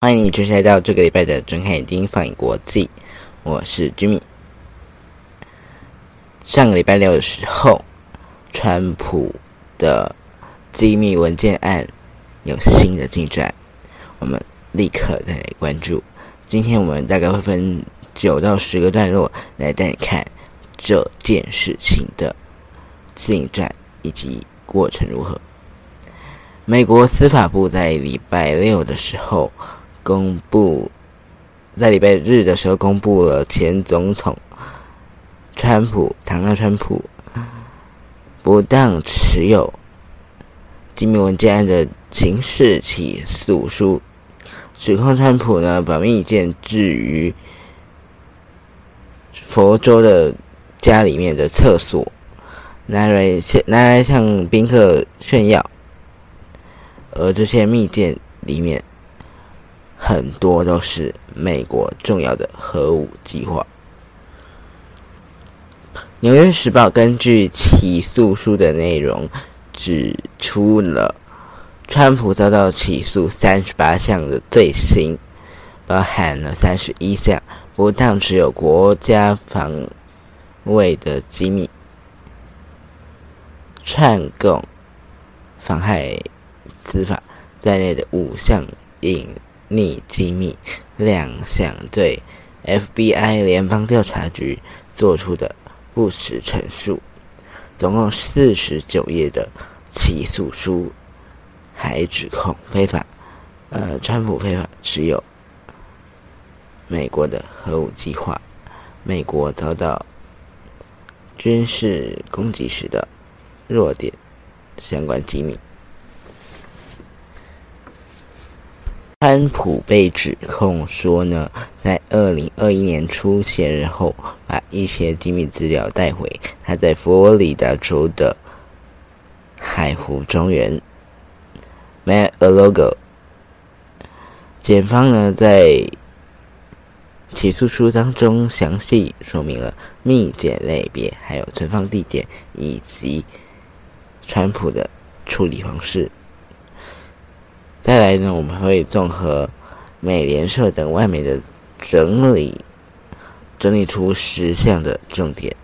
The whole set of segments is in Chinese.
欢迎你继续来到这个礼拜的《睁开眼睛放眼国际》，我是 Jimmy。上个礼拜六的时候，川普的机密文件案有新的进展，我们立刻再来关注。今天我们大概会分九到十个段落来带你看这件事情的进展以及过程如何。美国司法部在礼拜六的时候。公布在礼拜日的时候，公布了前总统川普唐纳川普不当持有机密文件案的刑事起诉书，指控川普呢把密件置于佛州的家里面的厕所，拿来拿来向宾客炫耀，而这些密件里面。很多都是美国重要的核武计划。《纽约时报》根据起诉书的内容指出了，川普遭到起诉三十八项的罪行，包含了三十一项不当持有国家防为的机密、串供、妨害司法在内的五项隐。匿机密两项对 FBI 联邦调查局做出的不实陈述，总共四十九页的起诉书，还指控非法，呃，川普非法持有美国的核武计划，美国遭到军事攻击时的弱点相关机密。川普被指控说呢，在二零二一年初卸任后，把一些机密资料带回他在佛罗里达州的海湖庄园 （Mar-a-Lago）。检方呢在起诉书当中详细说明了密件类别、还有存放地点以及川普的处理方式。再来呢，我们会综合美联社等外媒的整理，整理出十项的重点。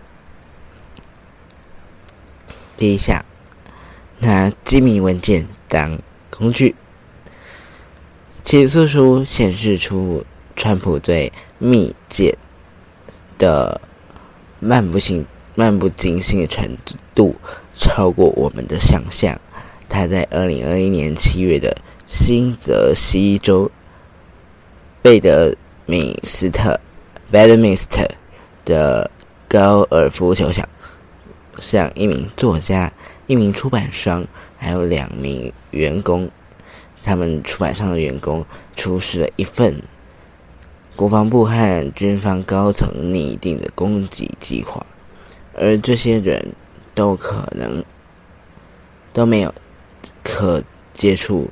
第一项，拿机密文件当工具。起诉书显示出，川普对密件的漫不经漫不经心的程度超过我们的想象。他在二零二一年七月的。新泽西州贝德明斯特 （Bedminster） 的高尔夫球场，向一名作家、一名出版商，还有两名员工，他们出版商的员工出示了一份国防部和军方高层拟定的攻击计划，而这些人都可能都没有可接触。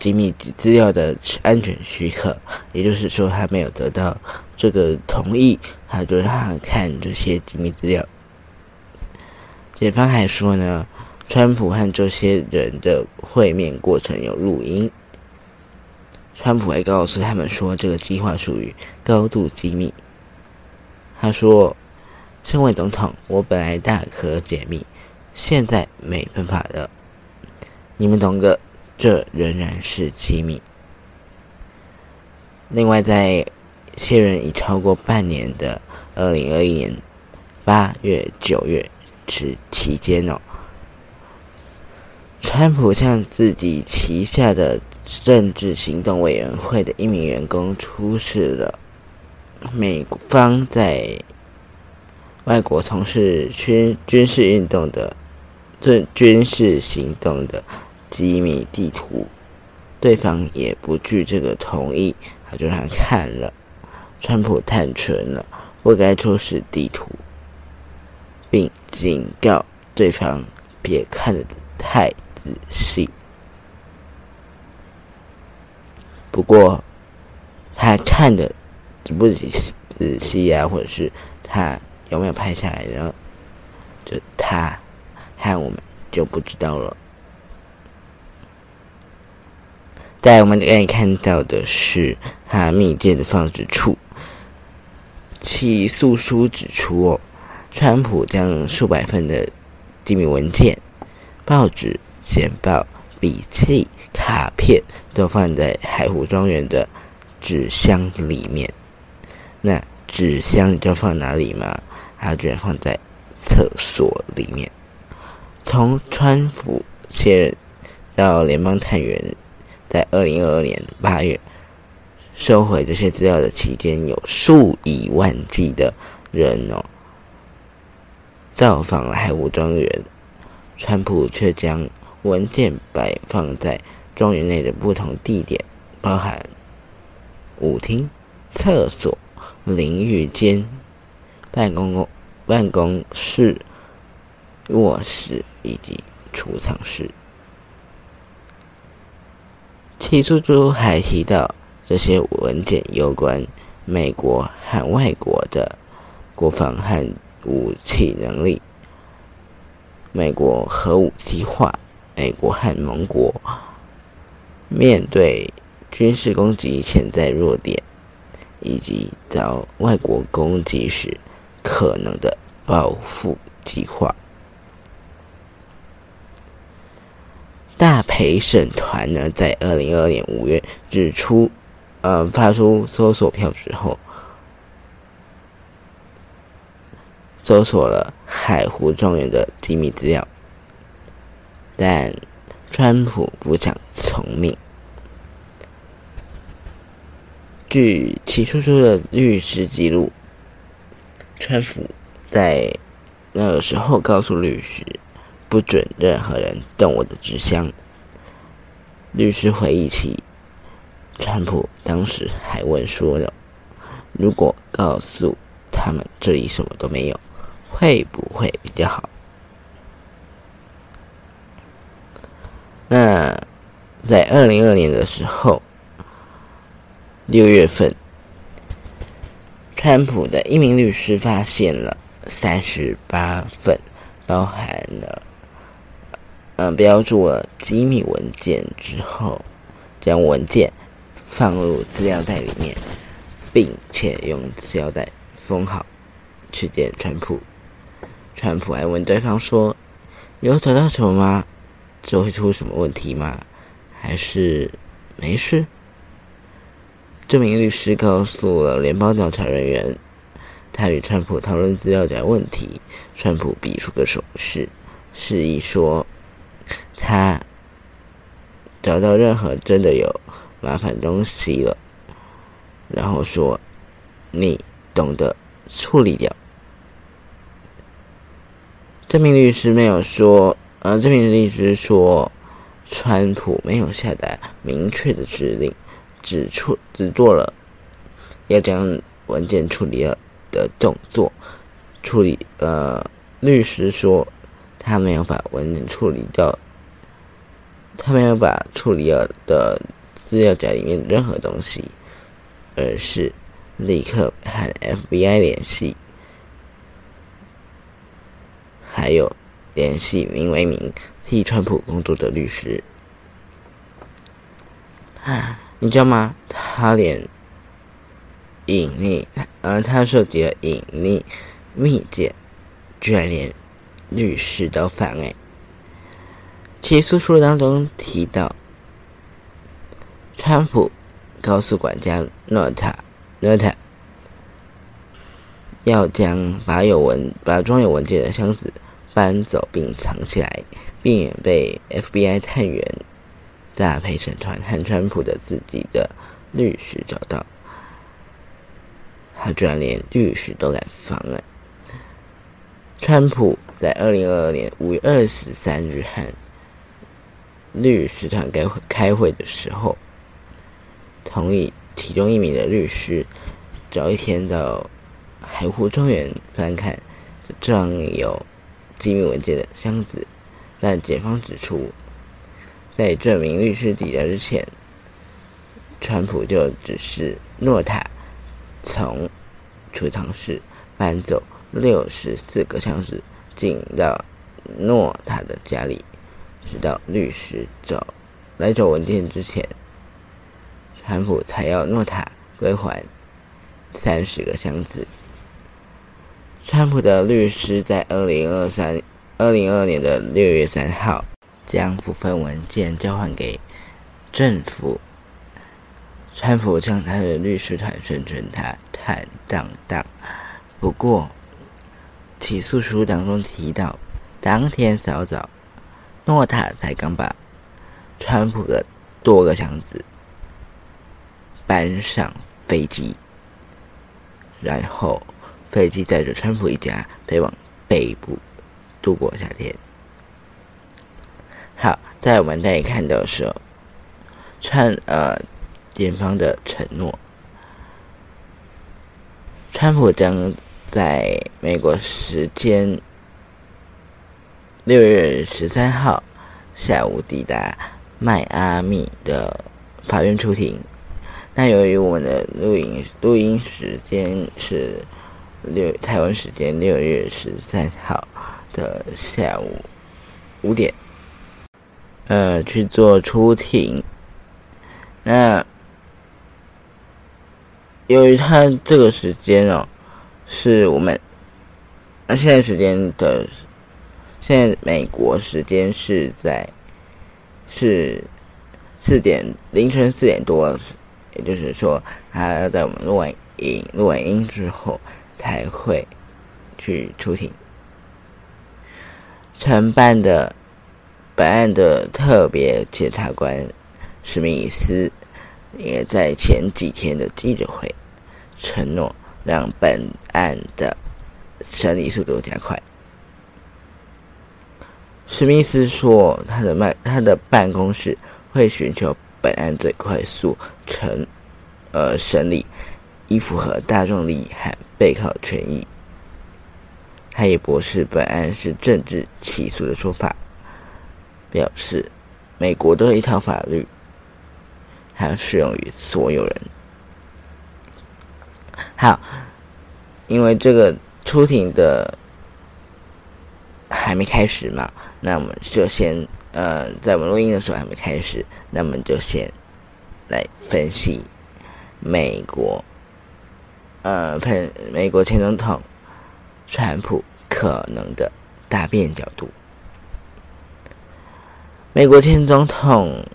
机密资料的安全许可，也就是说，他没有得到这个同意，他就让他看这些机密资料。检方还说呢，川普和这些人的会面过程有录音。川普还告诉他们说，这个计划属于高度机密。他说：“身为总统，我本来大可解密，现在没办法了。你们懂的。”这仍然是机密。另外，在卸任已超过半年的二零二一年八月、九月之期间哦，川普向自己旗下的政治行动委员会的一名员工出示了美方在外国从事军军事运动的军军事行动的。机密地图，对方也不据这个同意，他就让看了。川普坦诚了，不该出示地图，并警告对方别看得太仔细。不过，他看的不仔细啊，或者是他有没有拍下来呢？就他和我们就不知道了。在我们可以看到的是，他密件的放置处。起诉书指出，哦，川普将数百份的机密文件、报纸、简报、笔记、卡片都放在海湖庄园的纸箱里面。那纸箱你知道放哪里吗？他居然放在厕所里面。从川普卸任到联邦探员。在二零二二年八月收回这些资料的期间，有数以万计的人哦造访了海湖庄园，川普却将文件摆放在庄园内的不同地点，包含舞厅、厕所、淋浴间、办公办公室、卧室以及储藏室。起诉书还提到，这些文件有关美国和外国的国防和武器能力、美国核武计划、美国和盟国面对军事攻击潜在弱点，以及遭外国攻击时可能的报复计划。大陪审团呢，在二零二二年五月指出，呃，发出搜索票之后，搜索了海湖庄园的机密资料，但川普不想从命。据起诉书的律师记录，川普在那个时候告诉律师。不准任何人动我的纸箱。律师回忆起，川普当时还问说了：“如果告诉他们这里什么都没有，会不会比较好？”那在二零二年的时候，六月份，川普的一名律师发现了三十八份，包含了。嗯，标注了机密文件之后，将文件放入资料袋里面，并且用资料袋封好，去见川普。川普还问对方说：“有找到什么吗？这会出什么问题吗？还是没事？”这名律师告诉了联邦调查人员，他与川普讨论资料夹问题。川普比出个手势，示意说。他找到任何真的有麻烦东西了，然后说：“你懂得处理掉。”这名律师没有说，呃，这名律师说，川普没有下达明确的指令，只处只做了要将文件处理了的动作。处理，呃，律师说他没有把文件处理掉。他没有把处理了的资料夹里面任何东西，而是立刻和 FBI 联系，还有联系名为名替川普工作的律师。你知道吗？他连隐匿，呃，他涉及了隐匿密件，居然连律师都反哎。起诉书当中提到，川普告诉管家诺塔诺塔，要将把有文把装有文件的箱子搬走并藏起来，避免被 FBI 探员、大陪审团和川普的自己的律师找到。他居然连律师都敢妨碍。川普在二零二二年五月二十三日和律师团开会开会的时候，同意其中一名的律师早一天到海湖庄园翻看装有机密文件的箱子，但检方指出，在这名律师抵达之前，川普就指示诺塔从储藏室搬走六十四个箱子进到诺塔的家里，直到律师找来找文件之前，川普才要诺塔归还三十个箱子。川普的律师在二零二三二零二年的六月三号，将部分文件交还给政府。川普向他的律师团声称他坦荡荡，不过起诉书当中提到，当天早早，诺塔才刚把川普的多个箱子搬上飞机，然后飞机载着川普一家飞往北部度过夏天。好，在我们再看到的时候，川呃。检方的承诺，川普将在美国时间六月十三号下午抵达迈阿密的法院出庭。那由于我们的录音录音时间是六台湾时间六月十三号的下午五点，呃，去做出庭，那。由于他这个时间哦，是我们那现在时间的，现在美国时间是在是四点凌晨四点多，也就是说，他在我们录完音录完音之后才会去出庭。承办的本案的特别检察官史密斯。也在前几天的记者会承诺，让本案的审理速度加快。史密斯说，他的办他的办公室会寻求本案最快速成呃审理，以符合大众利益和被告权益。他也驳斥本案是政治起诉的说法，表示美国的一套法律。还适用于所有人。好，因为这个出庭的还没开始嘛，那我们就先呃，在我们录音的时候还没开始，那我们就先来分析美国呃，分美国前总统川普可能的答辩角度。美国前总统。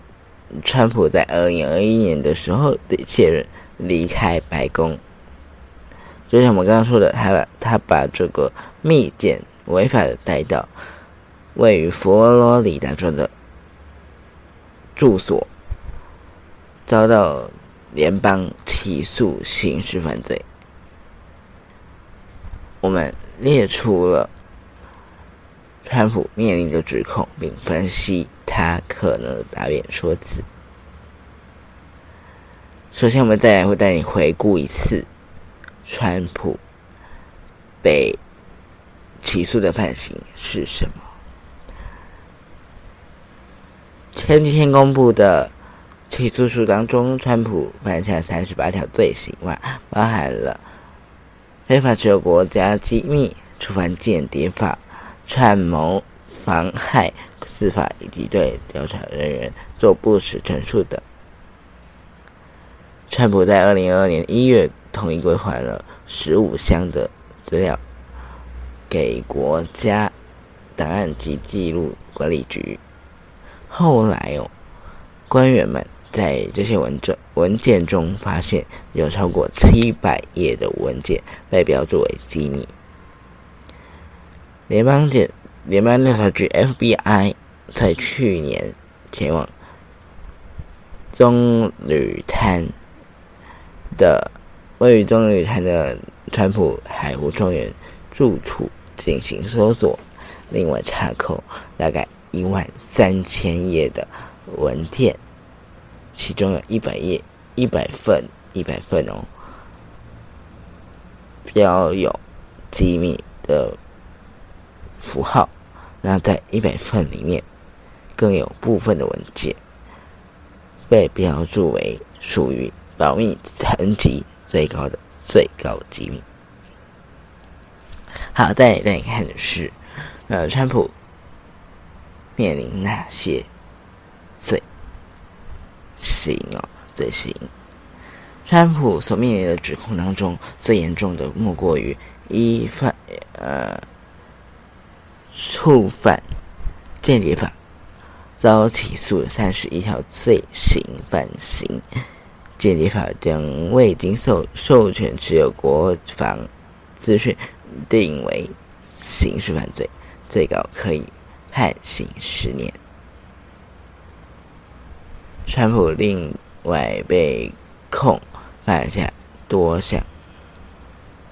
川普在二零二一年的时候的卸任离开白宫，就像我们刚刚说的，他把他把这个密件违法的带到位于佛罗里达州的住所，遭到联邦起诉刑事犯罪。我们列出了川普面临的指控，并分析。他可能的答辩说辞。首先，我们再来会带你回顾一次川普被起诉的判刑是什么。前几天公布的起诉书当中，川普犯下三十八条罪行嘛，包含了非法持有国家机密、触犯间谍法、串谋。妨害司法以及对调查人员做不实陈述等。川普在二零二二年一月同意归还了十五箱的资料给国家档案及记录管理局。后来哦，官员们在这些文件文件中发现有超过七百页的文件被标注为机密。联邦检联邦调查局 FBI 在去年前往棕榈滩的位于棕榈滩的川普海湖庄园住处进行搜索，另外查扣大概一万三千页的文件，其中有一百页、一百份、一百份哦，标有机密的。符号，那在一百份里面，更有部分的文件被标注为属于保密层级最高的最高机密。好，再来看的是，呃，川普面临哪些罪行哦？罪行，川普所面临的指控当中，最严重的莫过于一犯呃触犯间谍法，遭起诉三十一条罪行犯行。间谍法将未经授授权持有国防资讯定为刑事犯罪，最高可以判刑十年。川普另外被控犯下多项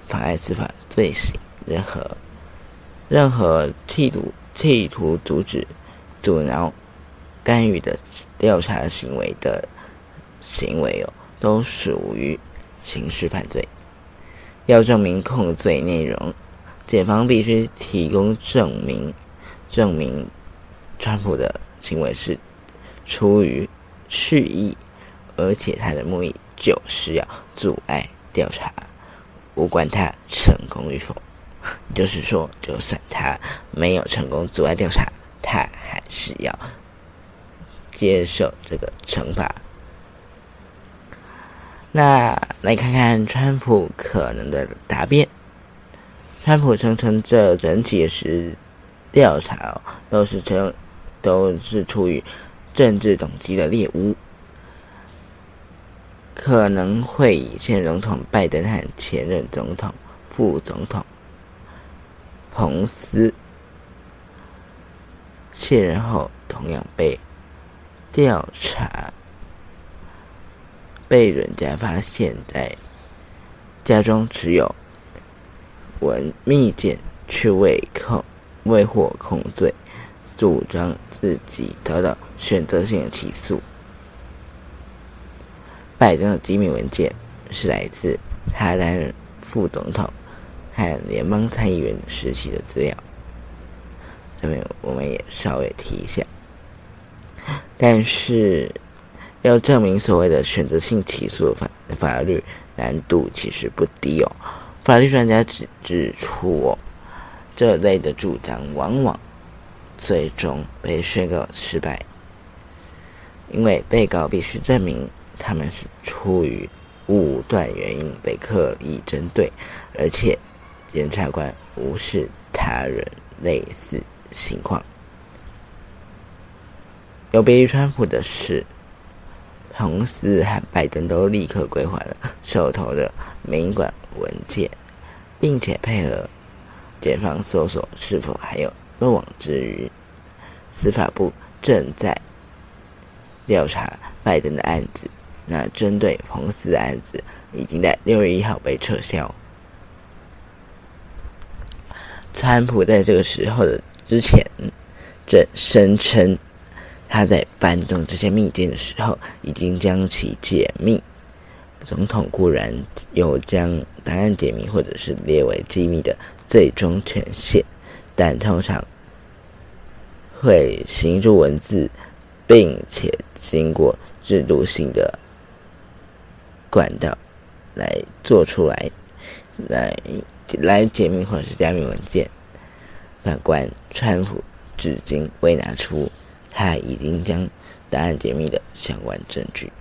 妨碍司法罪。行，任何任何企图企图阻止、阻挠、干预的调查行为的行为哦。都属于刑事犯罪。要证明控罪。内容，检方必须提供证明，证明川普的行为是出于蓄意，而且他的目的就是要阻碍调查，无关他成功与否。就是说，就算他没有成功阻碍调查，他还是要接受这个惩罚。那来看看川普可能的答辩。川普声称，这整体是调查都是成都是出于政治等级的猎物，可能会以现任总统拜登和前任总统副总统彭斯卸任后同样被调查。被人家发现，在家中持有文密件，却未控未获控罪，主张自己得到选择性的起诉。拜登的机密文件是来自他担任副总统和联邦参议员时期的资料，下面我们也稍微提一下，但是。要证明所谓的选择性起诉法法律难度其实不低哦。法律专家指指出哦，这类的主张往往最终被宣告失败，因为被告必须证明他们是出于武断原因被刻意针对，而且检察官无视他人类似情况。有别于川普的是。彭斯和拜登都立刻归还了手头的民管文件，并且配合检方搜索是否还有漏网之鱼。司法部正在调查拜登的案子，那针对彭斯的案子已经在六月一号被撤销。川普在这个时候的之前，正声称。他在搬动这些密件的时候，已经将其解密。总统固然有将答案解密或者是列为机密的最终权限，但通常会行入文字，并且经过制度性的管道来做出来，来来解密或者是加密文件。反观川普，至今未拿出。他已经将答案解密的相关证据。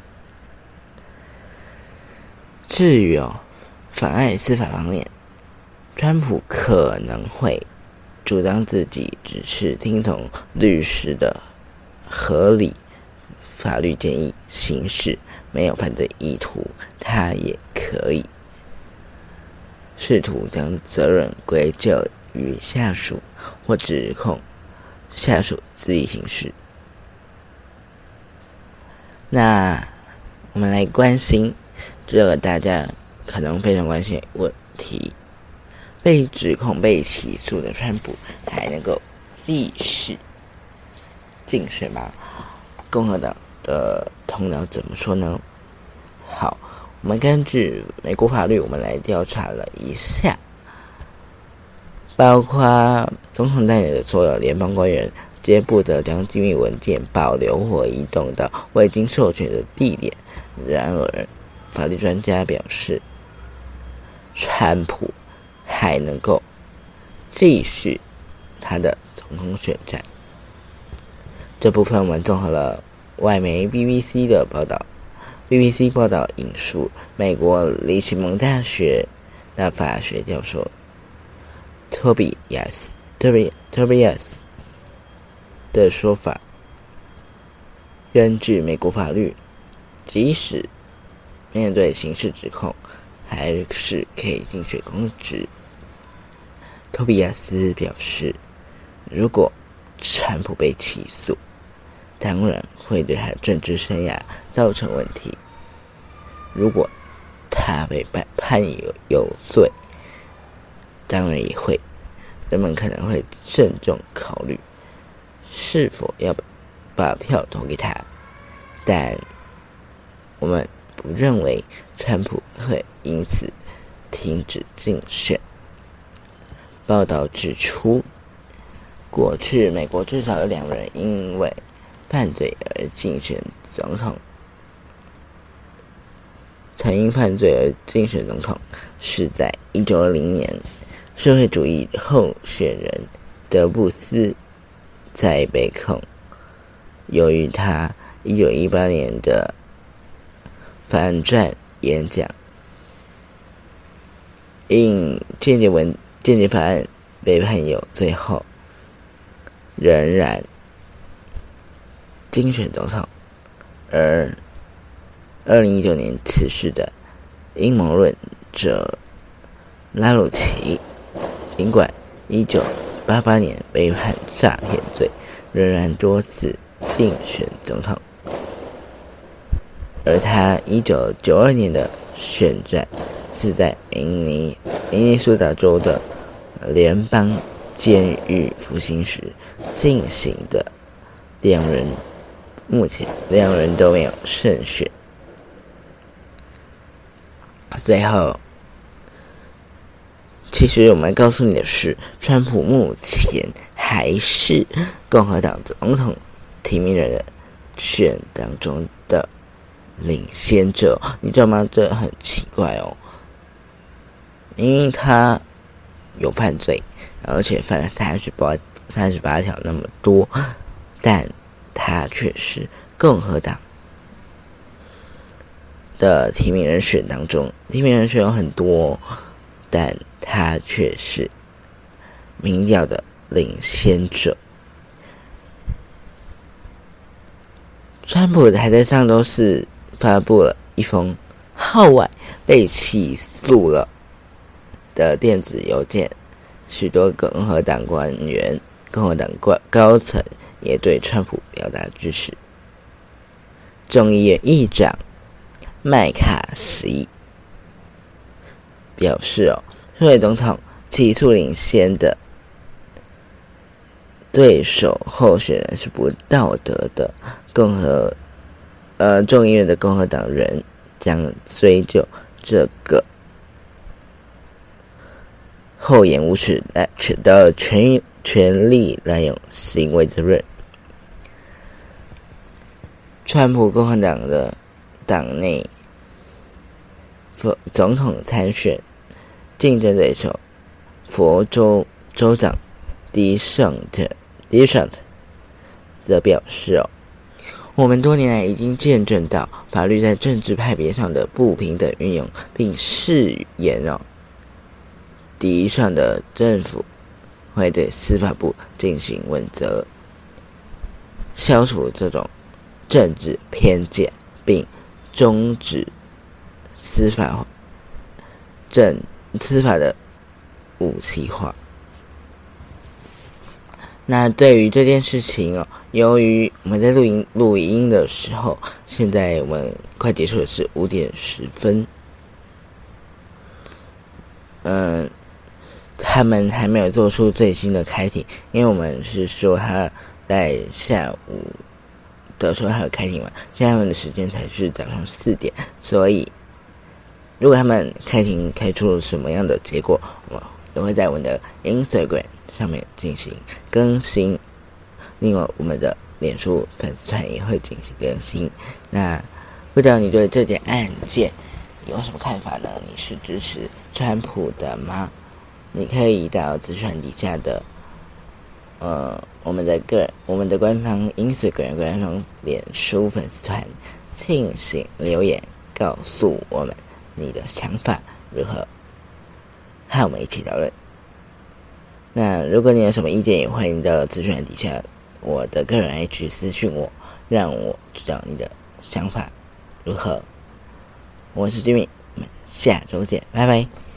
至于哦，妨碍司法方面，川普可能会主张自己只是听从律师的合理法律建议行事，没有犯罪意图。他也可以试图将责任归咎于下属，或指控。下属自己行事。那我们来关心这个大家可能非常关心问题：被指控、被起诉的川普还能够继续竞选吗？共和党的头脑怎么说呢？好，我们根据美国法律，我们来调查了一下。包括总统代理的所有联邦官员，皆不得将机密文件保留或移动到未经授权的地点。然而，法律专家表示，川普还能够继续他的总统选战。这部分我们综合了外媒 BBC 的报道。BBC 报道引述美国里奇蒙大学的法学教授托比亚斯托比托比亚斯的说法：根据美国法律，即使面对刑事指控，还是可以竞选公职。托比亚斯表示，如果川普被起诉，当然会对他政治生涯造成问题。如果他被判判有有罪，当然也会，人们可能会慎重考虑是否要把票投给他。但我们不认为川普会因此停止竞选。报道指出，过去美国至少有两人因为犯罪而竞选总统，曾因犯罪而竞选总统，是在一九二零年，社会主义候选人德布斯在被控，由于他一九一八年的反战演讲，应间谍文间谍法案被判有罪后，仍然。竞选总统，而二零一九年辞世的阴谋论者拉鲁奇，尽管一九八八年被判诈骗罪，仍然多次竞选总统。而他一九九二年的选战是在明尼明尼苏达州的联邦监狱服刑时进行的，两人。目前两人都没有胜选。最后，其实我们告诉你的是，川普目前还是共和党总统提名人的选当中的领先者。你知道吗？这很奇怪哦，因为他有犯罪，而且犯了三十八三十八条那么多，但。他却是共和党的提名人选当中，提名人选有很多，但他却是民调的领先者。川普还在上周四发布了一封号外被起诉了的电子邮件，许多共和党官员、共和党高高层。也对川普表达支持。众议院议长麦卡锡表示：“哦，作为总统起诉领先的对手候选人是不道德的。共和呃，众议院的共和党人将追究这个厚颜无耻来的权权力滥用行为责任。”川普共和党的党内副总统参选竞争对手佛州州长迪尚特迪尚特则表示：“哦，我们多年来已经见证到法律在政治派别上的不平等运用，并誓言哦，迪尚的政府会对司法部进行问责，消除这种。”政治偏见，并终止司法政司法的武器化。那对于这件事情哦，由于我们在录音录音的时候，现在我们快结束的是五点十分，嗯，他们还没有做出最新的开庭，因为我们是说他在下午。的时候还有开庭嘛？现在他们的时间才是早上四点，所以如果他们开庭开出了什么样的结果，我也会在我们的 Instagram 上面进行更新。另外，我们的脸书粉丝团也会进行更新。那不知道你对这件案件有什么看法呢？你是支持川普的吗？你可以到资讯底下的，呃，我们的个、我们的官方 Instagram、官方脸书粉丝团进行留言，告诉我们你的想法如何，和我们一起讨论。那如果你有什么意见，也欢迎到资讯底下我的个人 H 私讯我，让我知道你的想法如何。我是 Jimmy，我们下周见，拜拜。